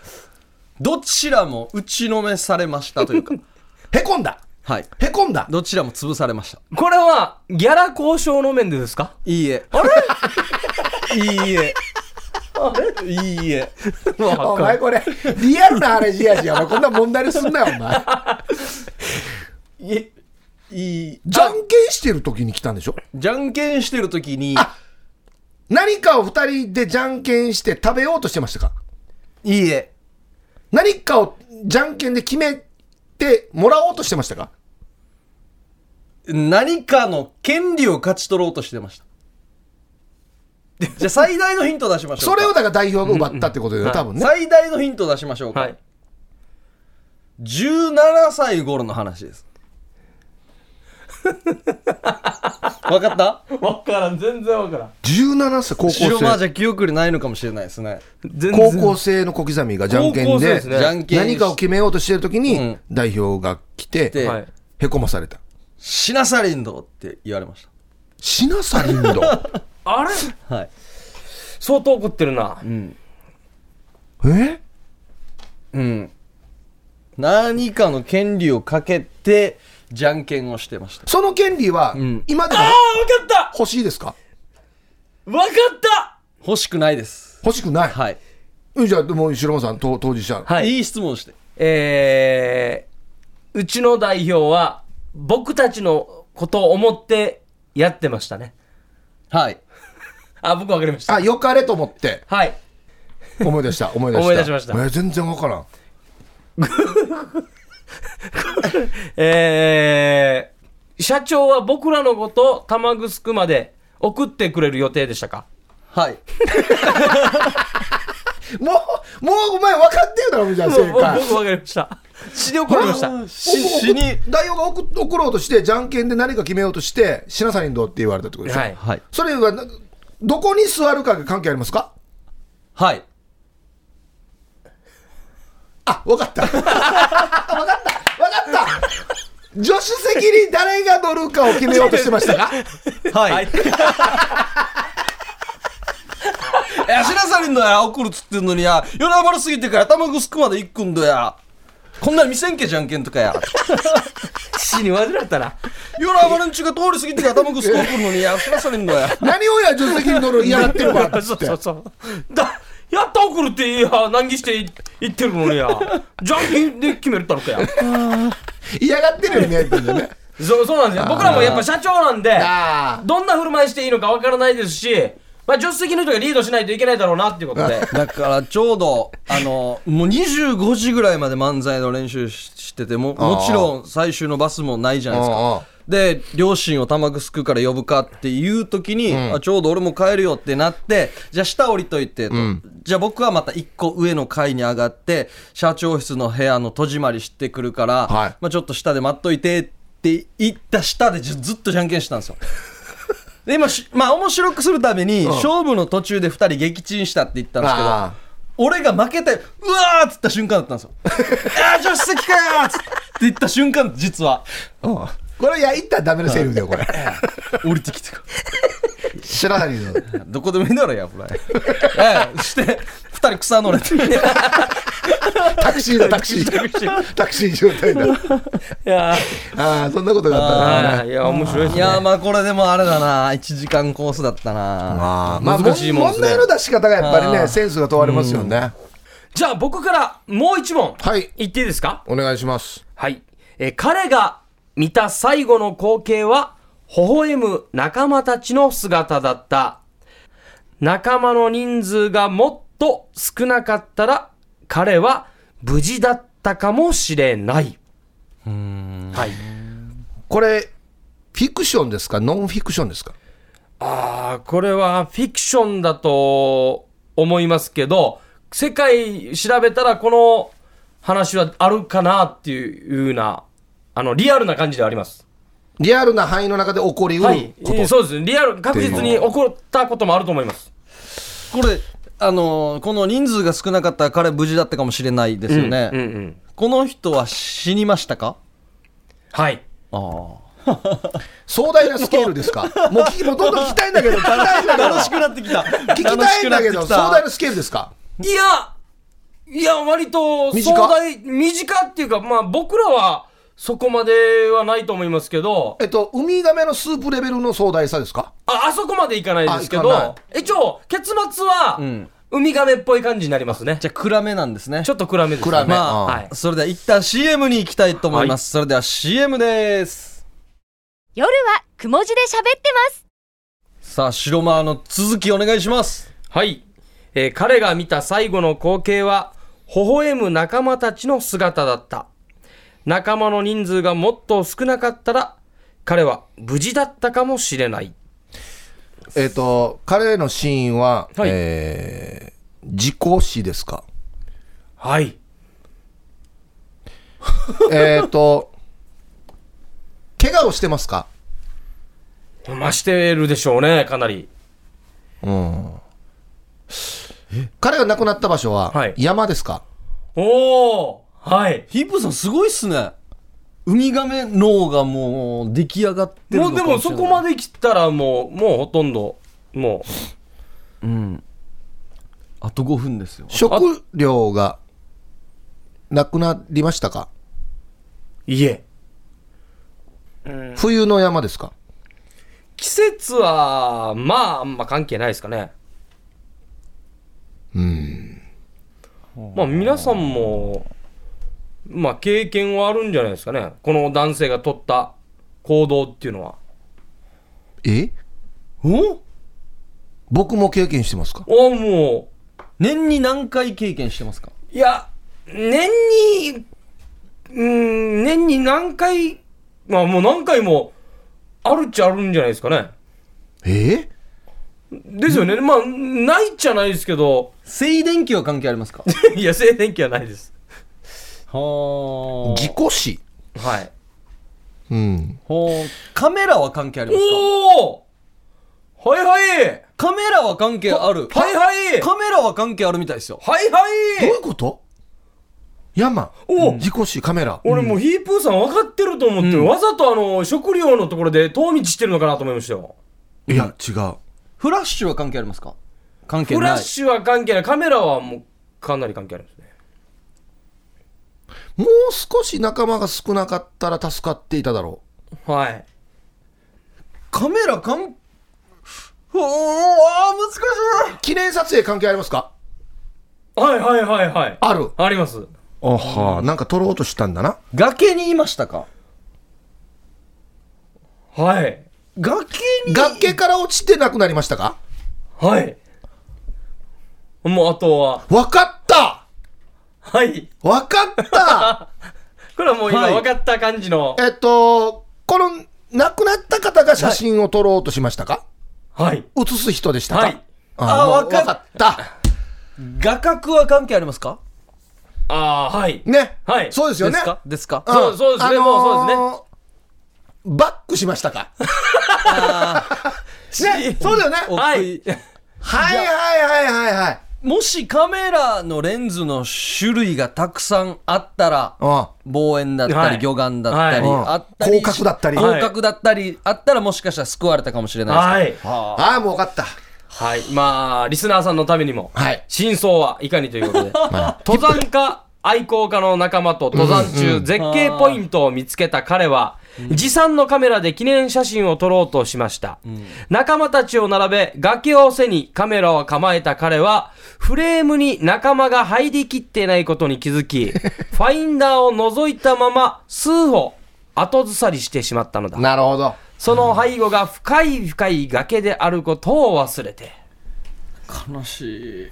どちらも打ちのめされましたというか、へこんだ。はい。へこんだ。どちらも潰されました。これは、ギャラ交渉の面でですか？いいえ。いいえ。いいえ。お前これ、リアルな話やし、お前こんな問題にすんなよ、お前。いえ。いい。じゃんけんしてる時に来たんでしょ？じゃんけんしてる時に、何かを二人でじゃんけんして食べようとしてましたか？いいえ。何かをじゃんけんで決めてもらおうとしてましたか？何かの権利を勝ち取ろうとしてました。じゃあ最大のヒント出しましょうか。それをだから代表が奪ったってことだよね、多分ね。最大のヒント出しましょうか、はい。17歳頃の話です。わかった？分からん。全然分からん。17歳、高校生。白マーじゃ記憶にないのかもしれないですね。高校生の小刻みがじゃんけんでね。じゃんけん何かを決めようとしてる時うんに代表が来てではい。へこまされた。シナサリンドって言われましシナサリンドあれ？たはい。相当怒ってるな。え？うん。何かの権利をかけてじゃんけんをしてました。その権利はん。今でもああ分かっ欲しいですか？た分かった！欲しくないです。欲しくない、はい、うんじゃあでも白間さん当当事者、はい。いい質問して。えー、うちの代表は僕たちのことを思ってやってましたね。はいあ僕分かりました。あよかれと思って。はい。思い出した思い出した。思い出しました。えー全然わからん。えー、社長は僕らのことを玉城まで送ってくれる予定でしたか？はい。もうもうお前分かってるだろじゃあ正僕解分かりました。死で怒られました。し死に。代表が送送ろうとしてじゃんけんで何か決めようとしてシナサリンドって言われたってことでしょ、はい。はい。それはなどこに座るかが関係ありますか？はい。あ分かった。分かった。分かった。助手席に誰が乗るかを決めようとしてましたか？はい。い。や、シナサリンのや、送るっつってんのにや、夜なばるすぎてから頭ぐすくまで行くんだや。こんなん見せんけじゃんけんとかや。死に患ったな夜なばるんちが通り過ぎて頭ぐすく送るのにや、シナサリンのや。何をや助手席に乗る嫌がってるわ そって。うそうそう。だやった送るっていや難儀して言ってるのにや。じゃんけんで決めるったのかや。嫌がってるように見えてね。そうそうなんですよ。僕らもやっぱ社長なんであどんな振る舞いしていいのかわからないですし、まあ、助手席の人がリードしないといけないだろうなっていうことで だからちょうど、あの、もう25時ぐらいまで漫才の練習ししてても、もちろん最終のバスもないじゃないですか。で、両親を玉城から呼ぶかっていう時に、あちょうど俺も帰るよってなって、じゃあ下降りといてと。じゃあ僕はまた一個上の階に上がって、社長室の部屋の戸締まりしてくるから、はいまあちょっと下で待っといてって言った下でずずっとじゃんけんしてたんですよ。で今しまあ面白くするために、勝負の途中で2人撃沈したって言ったんですけどあ俺が負けてうわーっつった瞬間だったんですよ。ああ助手席かよーっつって言った瞬間実は。うん。これいや言ったらダメなセリフだよこれ。降りてきて 知らないのどこでもいいだろやフライええして2人草乗れて。タクシーだタクシー。タクシー状態だ。いやああそんなことがあったんだねーい。や面白いですね。いやまあこれでもあれだな。1時間コースだったな。あーまあ難しいもんね。問題の出し方がやっぱりねセンスが問われますよね。じゃあ僕からもう一問。はい。言っていいですか？お願いします。はい、えー彼が見た最後の光景は微笑む仲間たちの姿だった。仲間の人数がもっと少なかったら彼は無事だったかもしれない。はい。これフィクションですか？ノンフィクションですか？ああこれはフィクションだと思いますけど世界調べたらこの話はあるかなっていうようなあのリアルな感じではあります。リアルな範囲の中で起こりうるはい、こと、えーそうです。リアル確実に起こったこともあると思います。これあのーこの人数が少なかったら彼無事だったかもしれないですよね、うんうんこの人は死にましたか？はい。あ 壮大なスケールですか？もう聞きもうどんどん聞きたいんだけど 聞きたいんだけど。楽しくなってきた。聞きたいんだけど壮大なスケールですか？いやいや割と短壮大短っていうかまあ僕らはそこまではないと思いますけど。えっとウミガメのスープレベルの壮大さですか？ああそこまでいかないですけど。一応結末は、ん。ウミガメっぽい感じになりますね。じゃあ暗めなんですね。ちょっと暗めです、ね、暗め。まあ、はい。それでは一旦 CM に行きたいと思います、それでは CM です。夜はくも字で喋ってます。さあ白間の続きお願いします。はい、えー彼が見た最後の光景は微笑む仲間たちの姿だった仲間の人数がもっと少なかったら彼は無事だったかもしれない。えっ、と、彼の死因は、はい。えー事故死ですか？はい。えっと、怪我をしてますか？まあ、してるでしょうね、かなり。彼が亡くなった場所は、はい。山ですか？おおはい。ヒップさんすごいっすねウミガメ脳がもう出来上がってるもうでもそこまでで来たらもう、もうほとんど、もあと5分ですよ食料がなくなりましたか？う、いえ。冬の山ですか？季節は、まあ、あんま関係ないですかね。うん。まあ、皆さんも、まあ、経験はあるんじゃないですかね。この男性が取った行動っていうのは。え？お？僕も経験してますか？おも年に何回経験してますか？う、いや、年に、うん、年に何回、まあもう何回も、あるっちゃあるんじゃないですかね。え？ですよね。まあ、ないっちゃないですけど、静電気は関係ありますか？いや、静電気はないです。は事故死。はい。うん。ほうカメラは関係ありますか？おおはいはい。カメラは関係ある。はいはい。カメラは関係あるみたいですよ。はいどうはいいうこと？山。お事故死カメラ。俺もうヒープーさん分かってると思って、わざとあの、食料のところで遠道してるのかなと思いましたよ。いや違う。フラッシュは関係ありますか？関係フない。ラッシュは関係ない。カメラはもうかなり関係あるんですね。もう少し仲間が少なかったら助かっていただろはい。カメラかんおーあー難しいう記念撮影関係ありますか？はいはいはいはい。あるあります。あはなんか撮ろうとしたんだな崖にいましたか？はい。崖に崖から落ちてなくなりましたか？はい。もうあとは、わかったはい。わかった。これはもう今はい。分かった感じの、えっとこの亡くなった方が写真を撮ろうとしましたか、はい。写す人でしたか、はい。ああわかっわかった。画角は関係ありますか？ああ、はい。ね、はい。そうですよね。ですか？ですか？ん。そうそうですね。もうそうですね。バックしましたか？ね。そうだよね。奥はいい。はい。はいはいはいはいもしカメラのレンズの種類がたくさんあったらあ望遠だったり、はい。魚眼だったり、はい。あったり広角だったり。広角だったり、あったらもしかしたら救われたかもしれないです。はい。あ。あもう分かった。はい。まあ、リスナーさんのためにも、はい。真相はいかにということで、登山家、愛好家の仲間と登山中、絶景ポイントを見つけた彼は、持参のカメラで記念写真を撮ろうとしました。仲間たちを並べ、崖を背にカメラを構えた彼は、フレームに仲間が入りきってないことに気づき、ファインダーを覗いたまま、数歩、後ずさりしてしまったのだ。なるほどその背後が深い深い崖であることを忘れて。悲しい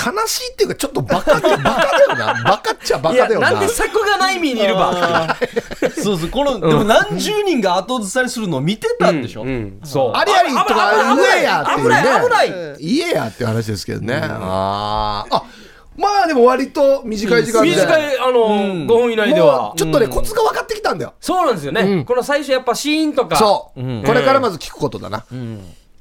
悲しいっていうかちょっとバカでバカだよな。バカっちゃバカだよな。なんで策がない身にいるば。そうそうこの、でも何十人が後ずさりするのを見てたんでしょ、うん、そう。ありありとか言えやっていう。ね危ない危ない。言えやっていう話ですけどね、あー。あまあでも割と短い時間で、短い、あの、5分以内でもはう。ちょっとね、コツが分かってきたんだよ。そうなんですよね。この最初やっぱシーンとか。そう、ん。これからまず聞くことだな、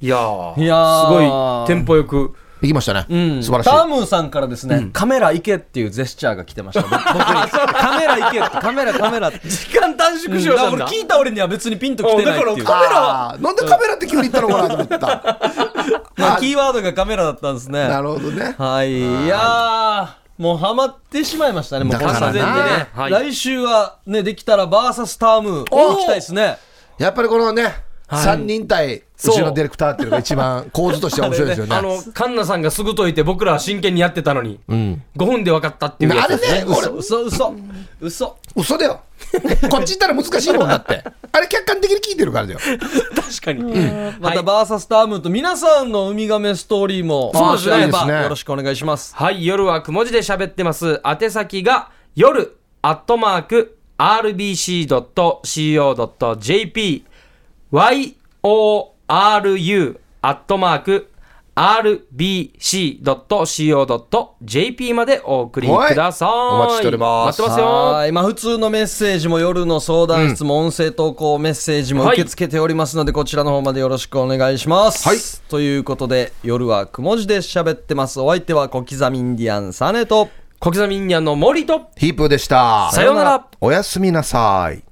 いやー、いやー。すごいテンポよく。いきましたね、うん、素晴らしい。タームーさんからですね、カメラ行けっていうジェスチャーが来てました。カメラ行けカメラカメラ。って 時間短縮しようしたん俺聞いた俺には別にピンと来てないっていう。うんだからカメラなんでカメラって急に言ったのかなと思った。まあキーワードがカメラだったんですね。なるほどね。はい。い。やーもうハマってしまいましたねもう完全にね、はい。来週はねできたらバーサスタームお行きたいですね。やっぱりこのね、はい3人対そう後ろのディレクターっていうのが一番構図としては面白いですよね。あの、カンナさんがすぐ解いて僕らは真剣にやってたのに、うん、5分で分かったっていうやあれね。ね俺嘘嘘嘘。嘘。だよ。こっち行ったら難しいもんだって。あれ客観的に聞いてるからだよ。確かに。またバーサスタームーと皆さんのウミガメストーリーもそうですね。よろしくお願いします。はい、夜はくも字で喋ってます。宛先が、夜、アットマーク、rbc.co.jp、yoru、ru アットマーク rbc.co.jp までお送りください。はいお待ちしております待ってますよ。はい。まあ、普通のメッセージも夜の相談室も音声投稿メッセージも受け付けておりますので、こちらの方までよろしくお願いします。はいということで、夜はくも字で喋ってます。お相手は小刻みインディアンサネと、小刻みインディアンの森と、ヒープーでした。さようなら。おやすみなさい。